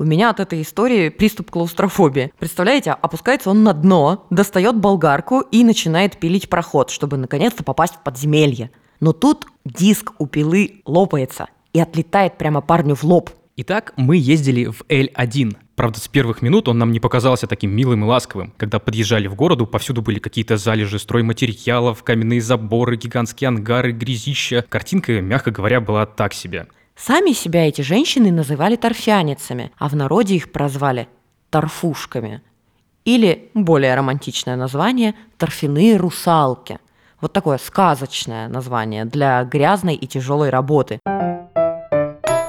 У меня от этой истории приступ клаустрофобии. Представляете, опускается он на дно, достает болгарку и начинает пилить проход, чтобы наконец-то попасть в подземелье. Но тут диск у пилы лопается и отлетает прямо парню в лоб. Итак, мы ездили в L1. Правда, с первых минут он нам не показался таким милым и ласковым. Когда подъезжали в городу, повсюду были какие-то залежи стройматериалов, каменные заборы, гигантские ангары, грязища. Картинка, мягко говоря, была так себе. Сами себя эти женщины называли торфяницами, а в народе их прозвали торфушками. Или более романтичное название – торфяные русалки. Вот такое сказочное название для грязной и тяжелой работы –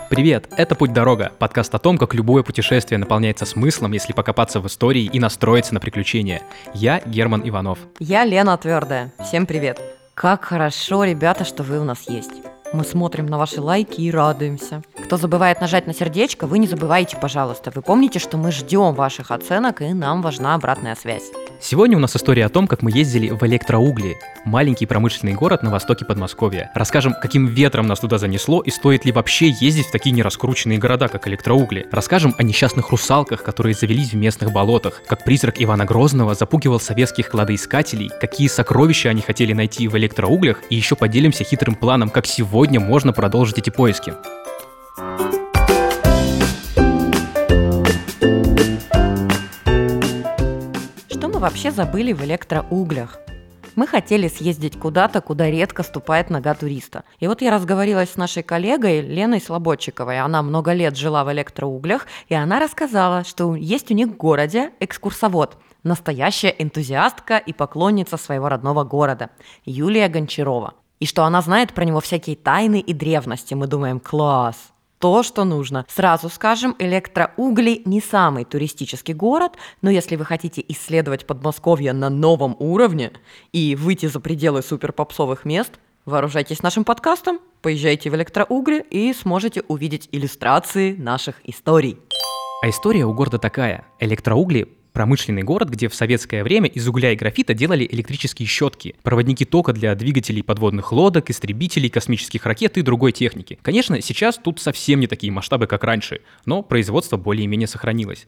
Привет, это «Путь-дорога», подкаст о том, как любое путешествие наполняется смыслом, если покопаться в истории и настроиться на приключения. Я Герман Иванов. Я Лена Твердая. Всем привет. Как хорошо, ребята, что вы у нас есть. Мы смотрим на ваши лайки и радуемся. Кто забывает нажать на сердечко, вы не забывайте, пожалуйста. Вы помните, что мы ждем ваших оценок, и нам важна обратная связь. Сегодня у нас история о том, как мы ездили в Электроугли, маленький промышленный город на востоке Подмосковья. Расскажем, каким ветром нас туда занесло и стоит ли вообще ездить в такие нераскрученные города, как Электроугли. Расскажем о несчастных русалках, которые завелись в местных болотах, как призрак Ивана Грозного запугивал советских кладоискателей, какие сокровища они хотели найти в Электроуглях, и еще поделимся хитрым планом, как сегодня можно продолжить эти поиски. мы вообще забыли в электроуглях? Мы хотели съездить куда-то, куда редко ступает нога туриста. И вот я разговорилась с нашей коллегой Леной Слободчиковой. Она много лет жила в электроуглях, и она рассказала, что есть у них в городе экскурсовод, настоящая энтузиастка и поклонница своего родного города, Юлия Гончарова. И что она знает про него всякие тайны и древности. Мы думаем, класс, то, что нужно. Сразу скажем, Электроугли не самый туристический город, но если вы хотите исследовать Подмосковье на новом уровне и выйти за пределы суперпопсовых мест, вооружайтесь нашим подкастом, поезжайте в Электроугли и сможете увидеть иллюстрации наших историй. А история у города такая. Электроугли промышленный город, где в советское время из угля и графита делали электрические щетки, проводники тока для двигателей подводных лодок, истребителей, космических ракет и другой техники. Конечно, сейчас тут совсем не такие масштабы, как раньше, но производство более-менее сохранилось.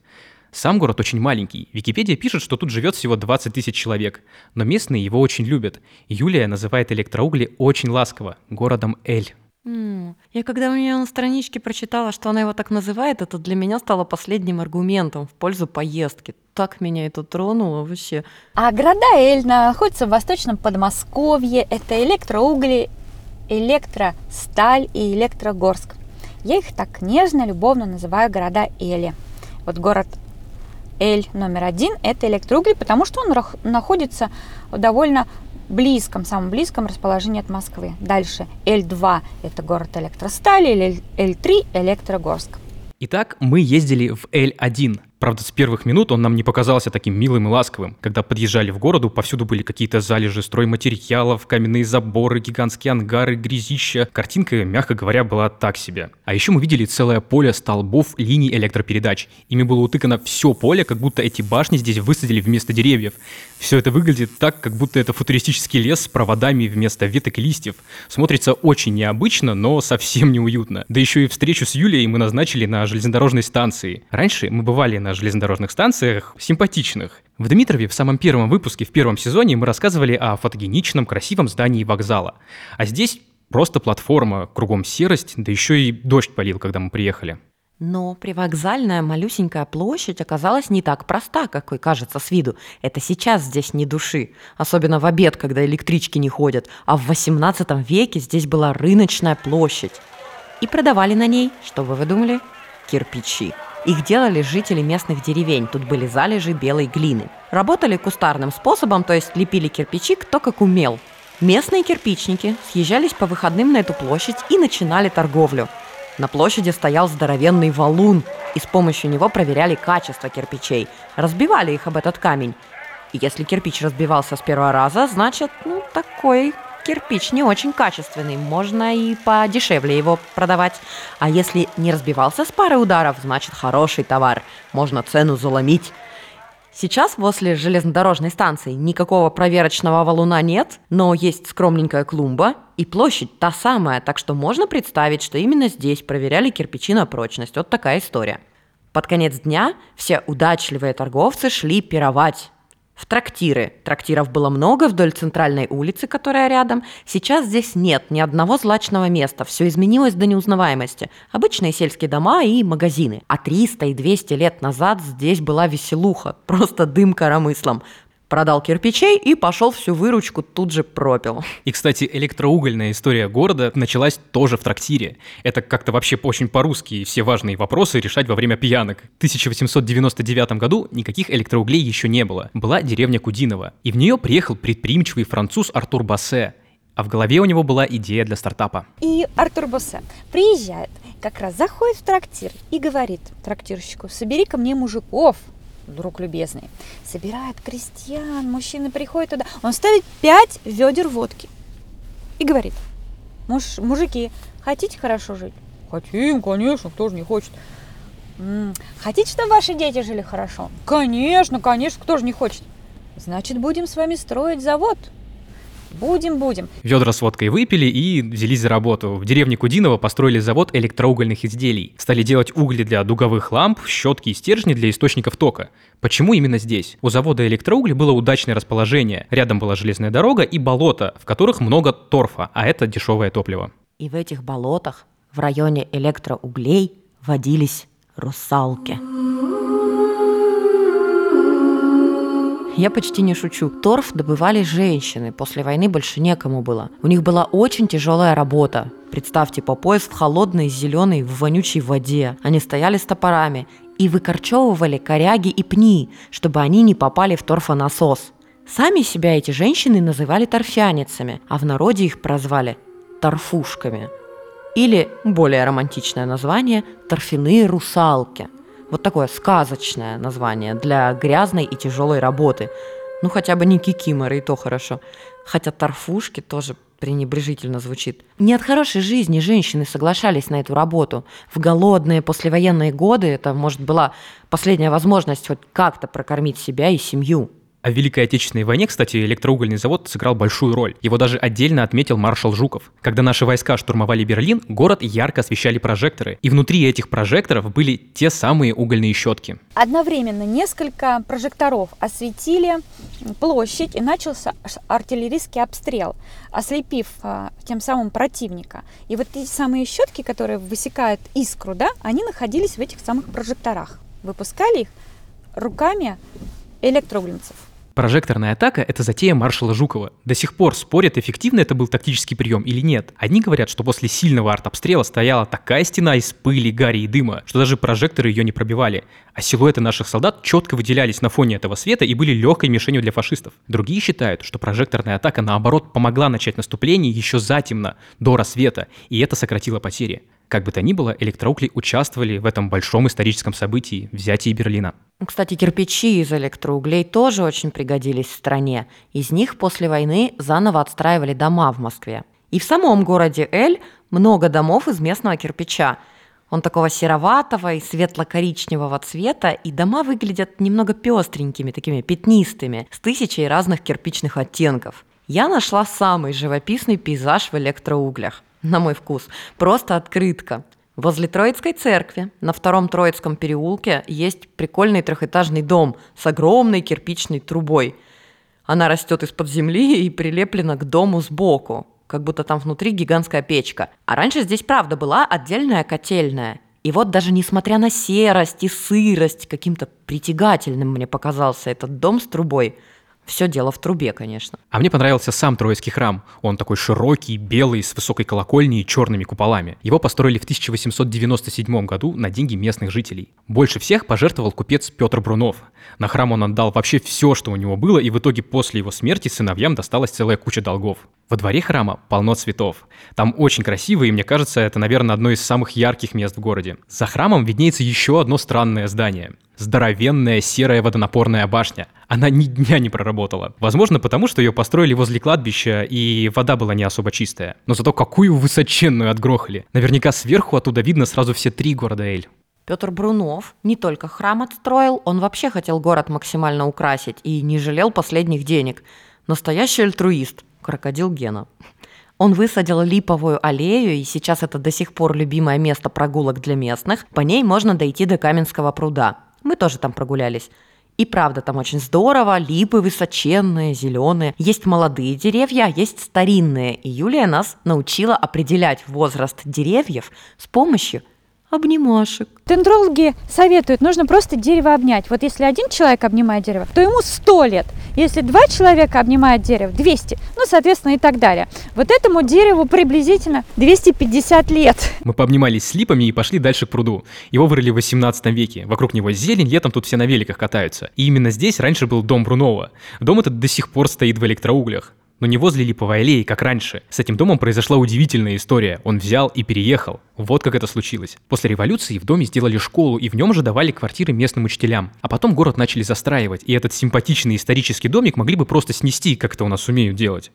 Сам город очень маленький. Википедия пишет, что тут живет всего 20 тысяч человек, но местные его очень любят. Юлия называет электроугли очень ласково – городом Эль. Я когда у нее на страничке прочитала, что она его так называет, это для меня стало последним аргументом в пользу поездки. Так меня это тронуло вообще. А города Эль находятся в восточном Подмосковье. Это электроугли, электросталь и электрогорск. Я их так нежно, любовно называю города Эли. Вот город Эль номер один – это электроугли, потому что он находится довольно близком, самом близком расположении от Москвы. Дальше Л2 – это город электростали, Л3 – Электрогорск. Итак, мы ездили в Л1, Правда, с первых минут он нам не показался таким милым и ласковым. Когда подъезжали в городу, повсюду были какие-то залежи стройматериалов, каменные заборы, гигантские ангары, грязища. Картинка, мягко говоря, была так себе. А еще мы видели целое поле столбов линий электропередач. Ими было утыкано все поле, как будто эти башни здесь высадили вместо деревьев. Все это выглядит так, как будто это футуристический лес с проводами вместо веток и листьев. Смотрится очень необычно, но совсем неуютно. Да еще и встречу с Юлией мы назначили на железнодорожной станции. Раньше мы бывали на железнодорожных станциях симпатичных. В Дмитрове в самом первом выпуске в первом сезоне мы рассказывали о фотогеничном красивом здании вокзала. А здесь просто платформа, кругом серость, да еще и дождь полил, когда мы приехали. Но привокзальная малюсенькая площадь оказалась не так проста, какой кажется с виду. Это сейчас здесь не души, особенно в обед, когда электрички не ходят. А в 18 веке здесь была рыночная площадь. И продавали на ней, что вы выдумали, кирпичи. Их делали жители местных деревень, тут были залежи белой глины. Работали кустарным способом, то есть лепили кирпичи кто как умел. Местные кирпичники съезжались по выходным на эту площадь и начинали торговлю. На площади стоял здоровенный валун, и с помощью него проверяли качество кирпичей, разбивали их об этот камень. И если кирпич разбивался с первого раза, значит, ну, такой кирпич не очень качественный, можно и подешевле его продавать. А если не разбивался с пары ударов, значит хороший товар, можно цену заломить. Сейчас возле железнодорожной станции никакого проверочного валуна нет, но есть скромненькая клумба и площадь та самая, так что можно представить, что именно здесь проверяли кирпичи на прочность. Вот такая история. Под конец дня все удачливые торговцы шли пировать в трактиры. Трактиров было много вдоль центральной улицы, которая рядом. Сейчас здесь нет ни одного злачного места. Все изменилось до неузнаваемости. Обычные сельские дома и магазины. А 300 и 200 лет назад здесь была веселуха. Просто дым коромыслом продал кирпичей и пошел всю выручку тут же пропил. И, кстати, электроугольная история города началась тоже в трактире. Это как-то вообще очень по-русски, и все важные вопросы решать во время пьянок. В 1899 году никаких электроуглей еще не было. Была деревня Кудинова, и в нее приехал предприимчивый француз Артур Бассе, а в голове у него была идея для стартапа. И Артур Боссе приезжает, как раз заходит в трактир и говорит трактирщику, собери ко мне мужиков, друг любезный, собирает крестьян, мужчины приходят туда, он ставит пять ведер водки и говорит, Муж, мужики, хотите хорошо жить? Хотим, конечно, кто же не хочет. «М, Хотите, чтобы ваши дети жили хорошо? Конечно, конечно, кто же не хочет? Значит, будем с вами строить завод. Будем, будем. Ведра с водкой выпили и взялись за работу. В деревне Кудиново построили завод электроугольных изделий. Стали делать угли для дуговых ламп, щетки и стержни для источников тока. Почему именно здесь? У завода электроугли было удачное расположение. Рядом была железная дорога и болото, в которых много торфа, а это дешевое топливо. И в этих болотах, в районе электроуглей, водились русалки. Я почти не шучу. Торф добывали женщины. После войны больше некому было. У них была очень тяжелая работа. Представьте, по пояс в холодной, зеленой, в вонючей воде. Они стояли с топорами и выкорчевывали коряги и пни, чтобы они не попали в торфонасос. Сами себя эти женщины называли торфяницами, а в народе их прозвали торфушками. Или более романтичное название – торфяные русалки. Вот такое сказочное название для грязной и тяжелой работы. Ну, хотя бы не кикиморы, и то хорошо. Хотя торфушки тоже пренебрежительно звучит. Не от хорошей жизни женщины соглашались на эту работу. В голодные послевоенные годы это, может, была последняя возможность хоть как-то прокормить себя и семью. В Великой Отечественной войне, кстати, электроугольный завод сыграл большую роль. Его даже отдельно отметил маршал Жуков. Когда наши войска штурмовали Берлин, город ярко освещали прожекторы. И внутри этих прожекторов были те самые угольные щетки. Одновременно несколько прожекторов осветили площадь и начался артиллерийский обстрел, ослепив а, тем самым противника. И вот эти самые щетки, которые высекают искру, да, они находились в этих самых прожекторах. Выпускали их руками электроугольницев. Прожекторная атака – это затея маршала Жукова. До сих пор спорят, эффективно это был тактический прием или нет. Одни говорят, что после сильного артобстрела стояла такая стена из пыли, гари и дыма, что даже прожекторы ее не пробивали. А силуэты наших солдат четко выделялись на фоне этого света и были легкой мишенью для фашистов. Другие считают, что прожекторная атака, наоборот, помогла начать наступление еще затемно, до рассвета, и это сократило потери. Как бы то ни было, электроугли участвовали в этом большом историческом событии – взятии Берлина. Кстати, кирпичи из электроуглей тоже очень пригодились в стране. Из них после войны заново отстраивали дома в Москве. И в самом городе Эль много домов из местного кирпича. Он такого сероватого и светло-коричневого цвета, и дома выглядят немного пестренькими, такими пятнистыми, с тысячей разных кирпичных оттенков. Я нашла самый живописный пейзаж в электроуглях на мой вкус, просто открытка. Возле Троицкой церкви на втором Троицком переулке есть прикольный трехэтажный дом с огромной кирпичной трубой. Она растет из-под земли и прилеплена к дому сбоку, как будто там внутри гигантская печка. А раньше здесь, правда, была отдельная котельная. И вот даже несмотря на серость и сырость, каким-то притягательным мне показался этот дом с трубой – все дело в трубе, конечно. А мне понравился сам Троицкий храм. Он такой широкий, белый, с высокой колокольней и черными куполами. Его построили в 1897 году на деньги местных жителей. Больше всех пожертвовал купец Петр Брунов. На храм он отдал вообще все, что у него было, и в итоге после его смерти сыновьям досталась целая куча долгов. Во дворе храма полно цветов. Там очень красиво, и мне кажется, это, наверное, одно из самых ярких мест в городе. За храмом виднеется еще одно странное здание здоровенная серая водонапорная башня. Она ни дня не проработала. Возможно, потому что ее построили возле кладбища, и вода была не особо чистая. Но зато какую высоченную отгрохали. Наверняка сверху оттуда видно сразу все три города Эль. Петр Брунов не только храм отстроил, он вообще хотел город максимально украсить и не жалел последних денег. Настоящий альтруист, крокодил Гена. Он высадил липовую аллею, и сейчас это до сих пор любимое место прогулок для местных. По ней можно дойти до Каменского пруда. Мы тоже там прогулялись. И правда, там очень здорово, липы высоченные, зеленые. Есть молодые деревья, есть старинные. И Юлия нас научила определять возраст деревьев с помощью обнимашек. Дендрологи советуют, нужно просто дерево обнять. Вот если один человек обнимает дерево, то ему 100 лет. Если два человека обнимают дерево, 200. Ну, соответственно, и так далее. Вот этому дереву приблизительно 250 лет. Мы пообнимались с липами и пошли дальше к пруду. Его вырыли в 18 веке. Вокруг него зелень, летом тут все на великах катаются. И именно здесь раньше был дом Брунова. Дом этот до сих пор стоит в электроуглях но не возле Липовой аллеи, как раньше. С этим домом произошла удивительная история. Он взял и переехал. Вот как это случилось. После революции в доме сделали школу, и в нем же давали квартиры местным учителям. А потом город начали застраивать, и этот симпатичный исторический домик могли бы просто снести, как это у нас умеют делать.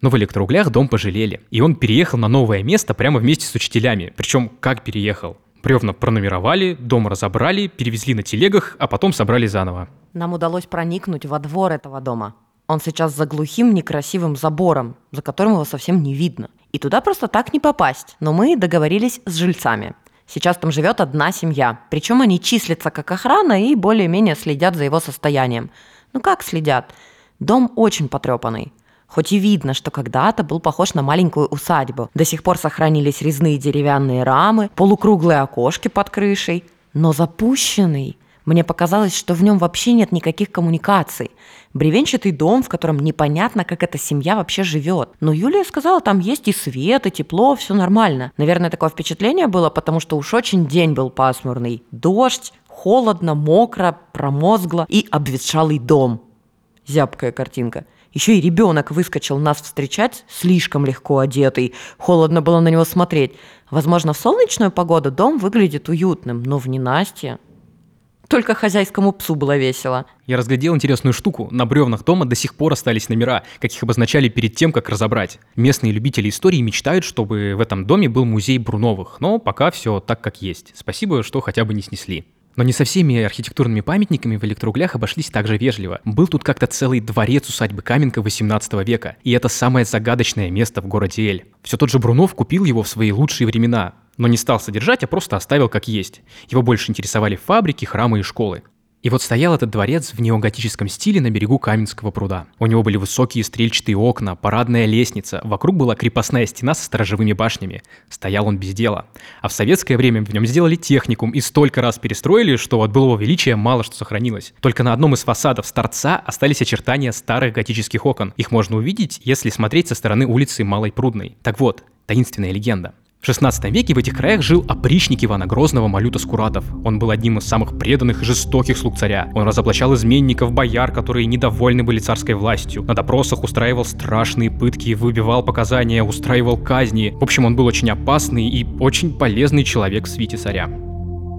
Но в электроуглях дом пожалели, и он переехал на новое место прямо вместе с учителями. Причем как переехал? Бревна пронумеровали, дом разобрали, перевезли на телегах, а потом собрали заново. Нам удалось проникнуть во двор этого дома. Он сейчас за глухим некрасивым забором, за которым его совсем не видно. И туда просто так не попасть. Но мы договорились с жильцами. Сейчас там живет одна семья. Причем они числятся как охрана и более-менее следят за его состоянием. Ну как следят? Дом очень потрепанный. Хоть и видно, что когда-то был похож на маленькую усадьбу. До сих пор сохранились резные деревянные рамы, полукруглые окошки под крышей. Но запущенный. Мне показалось, что в нем вообще нет никаких коммуникаций. Бревенчатый дом, в котором непонятно, как эта семья вообще живет. Но Юлия сказала, там есть и свет, и тепло, все нормально. Наверное, такое впечатление было, потому что уж очень день был пасмурный. Дождь, холодно, мокро, промозгло и обветшалый дом. Зябкая картинка. Еще и ребенок выскочил нас встречать, слишком легко одетый. Холодно было на него смотреть. Возможно, в солнечную погоду дом выглядит уютным, но в ненастье только хозяйскому псу было весело. Я разглядел интересную штуку. На бревнах дома до сих пор остались номера, как их обозначали перед тем, как разобрать. Местные любители истории мечтают, чтобы в этом доме был музей Бруновых, но пока все так, как есть. Спасибо, что хотя бы не снесли. Но не со всеми архитектурными памятниками в электроуглях обошлись так же вежливо. Был тут как-то целый дворец усадьбы Каменка 18 века, и это самое загадочное место в городе Эль. Все тот же Брунов купил его в свои лучшие времена, но не стал содержать, а просто оставил как есть. Его больше интересовали фабрики, храмы и школы. И вот стоял этот дворец в неоготическом стиле на берегу Каменского пруда. У него были высокие стрельчатые окна, парадная лестница, вокруг была крепостная стена со сторожевыми башнями. Стоял он без дела. А в советское время в нем сделали техникум и столько раз перестроили, что от былого величия мало что сохранилось. Только на одном из фасадов с торца остались очертания старых готических окон. Их можно увидеть, если смотреть со стороны улицы Малой Прудной. Так вот, таинственная легенда. В 16 веке в этих краях жил опричник Ивана Грозного Малюта Скуратов. Он был одним из самых преданных и жестоких слуг царя. Он разоблачал изменников, бояр, которые недовольны были царской властью. На допросах устраивал страшные пытки, выбивал показания, устраивал казни. В общем, он был очень опасный и очень полезный человек в свите царя.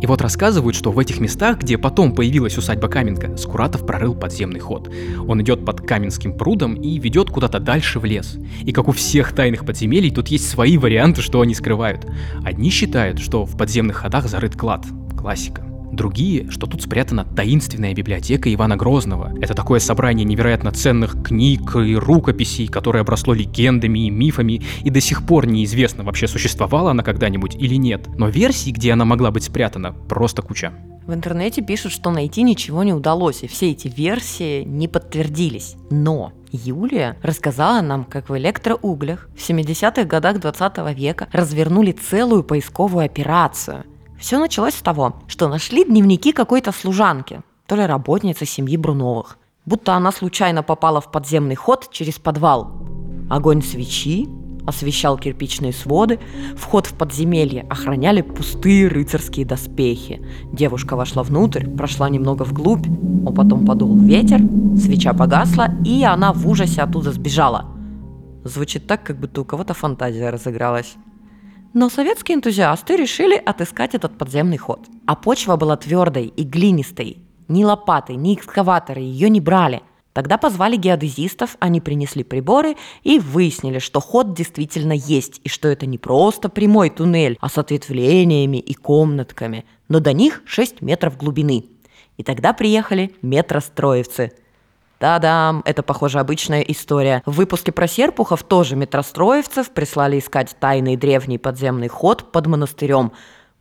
И вот рассказывают, что в этих местах, где потом появилась усадьба Каменка, Скуратов прорыл подземный ход. Он идет под Каменским прудом и ведет куда-то дальше в лес. И как у всех тайных подземелий, тут есть свои варианты, что они скрывают. Одни считают, что в подземных ходах зарыт клад. Классика. Другие, что тут спрятана таинственная библиотека Ивана Грозного. Это такое собрание невероятно ценных книг и рукописей, которое обросло легендами и мифами, и до сих пор неизвестно, вообще существовала она когда-нибудь или нет. Но версий, где она могла быть спрятана, просто куча. В интернете пишут, что найти ничего не удалось, и все эти версии не подтвердились. Но Юлия рассказала нам, как в электроуглях в 70-х годах 20 века развернули целую поисковую операцию. Все началось с того, что нашли дневники какой-то служанки, то ли работницы семьи Бруновых. Будто она случайно попала в подземный ход через подвал. Огонь свечи освещал кирпичные своды, вход в подземелье охраняли пустые рыцарские доспехи. Девушка вошла внутрь, прошла немного вглубь, а потом подул ветер, свеча погасла, и она в ужасе оттуда сбежала. Звучит так, как будто у кого-то фантазия разыгралась. Но советские энтузиасты решили отыскать этот подземный ход. А почва была твердой и глинистой. Ни лопаты, ни экскаваторы ее не брали. Тогда позвали геодезистов, они принесли приборы и выяснили, что ход действительно есть, и что это не просто прямой туннель, а с ответвлениями и комнатками, но до них 6 метров глубины. И тогда приехали метростроевцы – Да-да, это, похоже, обычная история. В выпуске про Серпухов тоже метростроевцев прислали искать тайный древний подземный ход под монастырем.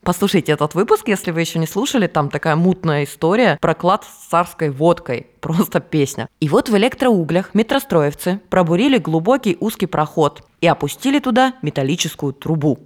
Послушайте этот выпуск, если вы еще не слушали, там такая мутная история про клад с царской водкой. Просто песня. И вот в электроуглях метростроевцы пробурили глубокий узкий проход и опустили туда металлическую трубу.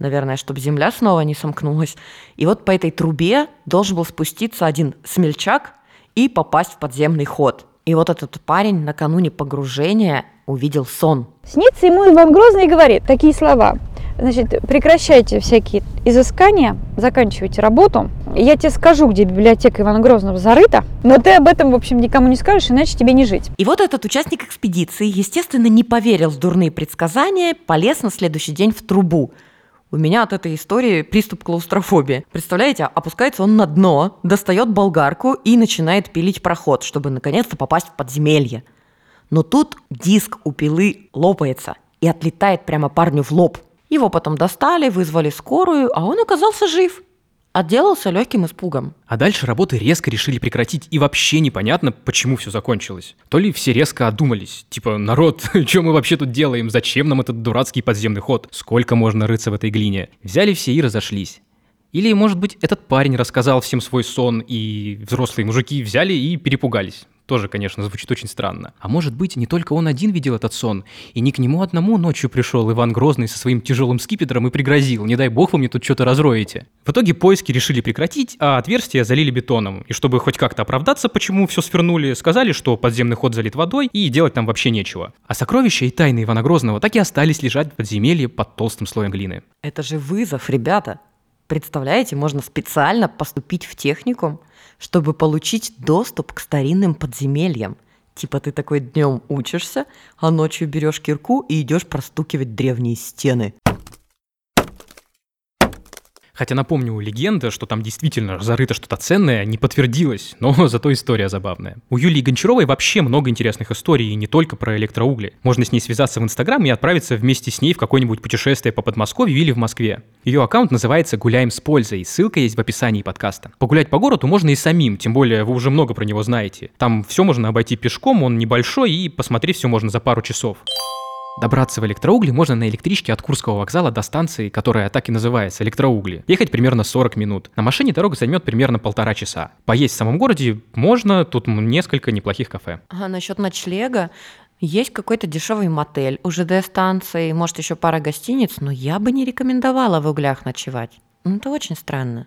Наверное, чтобы земля снова не сомкнулась. И вот по этой трубе должен был спуститься один смельчак и попасть в подземный ход. И вот этот парень накануне погружения увидел сон. Снится ему Иван Грозный и говорит такие слова. Значит, прекращайте всякие изыскания, заканчивайте работу. Я тебе скажу, где библиотека Ивана Грозного зарыта, но ты об этом, в общем, никому не скажешь, иначе тебе не жить. И вот этот участник экспедиции, естественно, не поверил в дурные предсказания, полез на следующий день в трубу. У меня от этой истории приступ клаустрофобии. Представляете, опускается он на дно, достает болгарку и начинает пилить проход, чтобы наконец-то попасть в подземелье. Но тут диск у пилы лопается и отлетает прямо парню в лоб – его потом достали, вызвали скорую, а он оказался жив. Отделался легким испугом. А дальше работы резко решили прекратить, и вообще непонятно, почему все закончилось. То ли все резко одумались, типа, народ, что мы вообще тут делаем, зачем нам этот дурацкий подземный ход, сколько можно рыться в этой глине. Взяли все и разошлись. Или, может быть, этот парень рассказал всем свой сон, и взрослые мужики взяли и перепугались. Тоже, конечно, звучит очень странно. А может быть, не только он один видел этот сон, и не к нему одному ночью пришел Иван Грозный со своим тяжелым скипетром и пригрозил, не дай бог вы мне тут что-то разроете. В итоге поиски решили прекратить, а отверстие залили бетоном. И чтобы хоть как-то оправдаться, почему все свернули, сказали, что подземный ход залит водой и делать там вообще нечего. А сокровища и тайны Ивана Грозного так и остались лежать в подземелье под толстым слоем глины. Это же вызов, ребята. Представляете, можно специально поступить в техникум, чтобы получить доступ к старинным подземельям. Типа ты такой днем учишься, а ночью берешь кирку и идешь простукивать древние стены. Хотя напомню, легенда, что там действительно зарыто что-то ценное, не подтвердилась, но зато история забавная. У Юлии Гончаровой вообще много интересных историй, и не только про электроугли. Можно с ней связаться в Инстаграм и отправиться вместе с ней в какое-нибудь путешествие по Подмосковью или в Москве. Ее аккаунт называется «Гуляем с пользой», ссылка есть в описании подкаста. Погулять по городу можно и самим, тем более вы уже много про него знаете. Там все можно обойти пешком, он небольшой, и посмотреть все можно за пару часов. Добраться в Электроугли можно на электричке от Курского вокзала до станции, которая так и называется, Электроугли. Ехать примерно 40 минут. На машине дорога займет примерно полтора часа. Поесть в самом городе можно, тут несколько неплохих кафе. А насчет ночлега, есть какой-то дешевый мотель у ЖД-станции, может еще пара гостиниц, но я бы не рекомендовала в углях ночевать. Ну, это очень странно.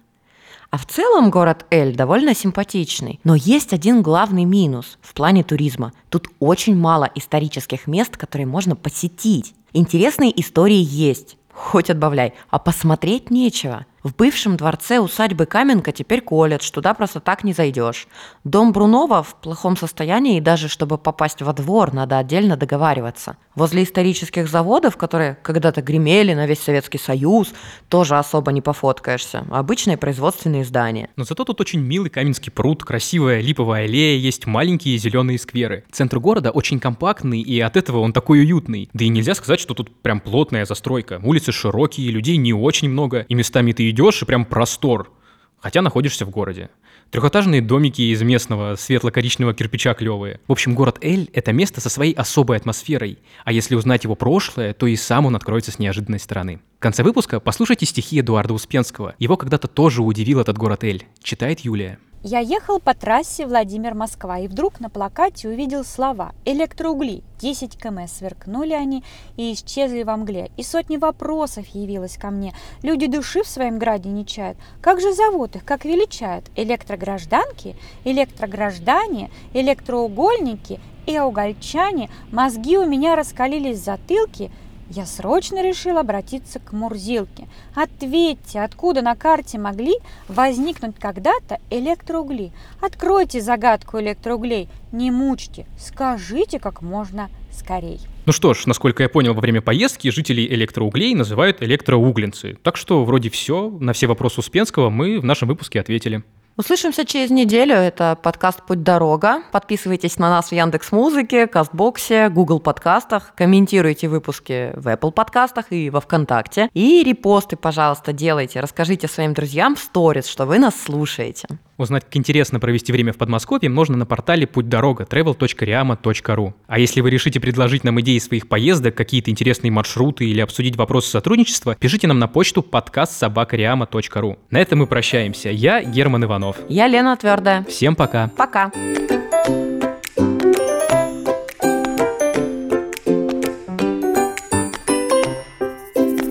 А в целом город Эль довольно симпатичный. Но есть один главный минус в плане туризма. Тут очень мало исторических мест, которые можно посетить. Интересные истории есть, хоть отбавляй, а посмотреть нечего – в бывшем дворце усадьбы Каменка теперь колледж, туда просто так не зайдешь. Дом Брунова в плохом состоянии, и даже чтобы попасть во двор, надо отдельно договариваться. Возле исторических заводов, которые когда-то гремели на весь Советский Союз, тоже особо не пофоткаешься. Обычные производственные здания. Но зато тут очень милый Каменский пруд, красивая липовая аллея, есть маленькие зеленые скверы. Центр города очень компактный, и от этого он такой уютный. Да и нельзя сказать, что тут прям плотная застройка. Улицы широкие, людей не очень много, и местами ты идешь, и прям простор, хотя находишься в городе. Трехэтажные домики из местного светло-коричневого кирпича клевые. В общем, город Эль – это место со своей особой атмосферой, а если узнать его прошлое, то и сам он откроется с неожиданной стороны. Конце выпуска послушайте стихи Эдуарда Успенского. Его когда-то тоже удивил этот город Эль. Читает Юлия. Я ехал по трассе Владимир-Москва и вдруг на плакате увидел слова «Электроугли». 10 км сверкнули они и исчезли во мгле. И сотни вопросов явилось ко мне. Люди души в своем граде не чают. Как же зовут их, как величают? Электрогражданки, электрограждане, электроугольники и угольчане. Мозги у меня раскалились затылки – я срочно решил обратиться к Мурзилке. Ответьте, откуда на карте могли возникнуть когда-то электроугли? Откройте загадку электроуглей, не мучьте, скажите как можно скорей. Ну что ж, насколько я понял, во время поездки жителей электроуглей называют электроуглинцы. Так что вроде все, на все вопросы Успенского мы в нашем выпуске ответили. Услышимся через неделю. Это подкаст «Путь дорога». Подписывайтесь на нас в Яндекс Музыке, Кастбоксе, Google подкастах. Комментируйте выпуски в Apple подкастах и во Вконтакте. И репосты, пожалуйста, делайте. Расскажите своим друзьям в сторис, что вы нас слушаете. Узнать, как интересно провести время в Подмосковье, можно на портале путь дорога travel.riama.ru. А если вы решите предложить нам идеи своих поездок, какие-то интересные маршруты или обсудить вопросы сотрудничества, пишите нам на почту подкаст собакариама.ру. На этом мы прощаемся. Я Герман Иванов. Я Лена Твердая. Всем пока. Пока.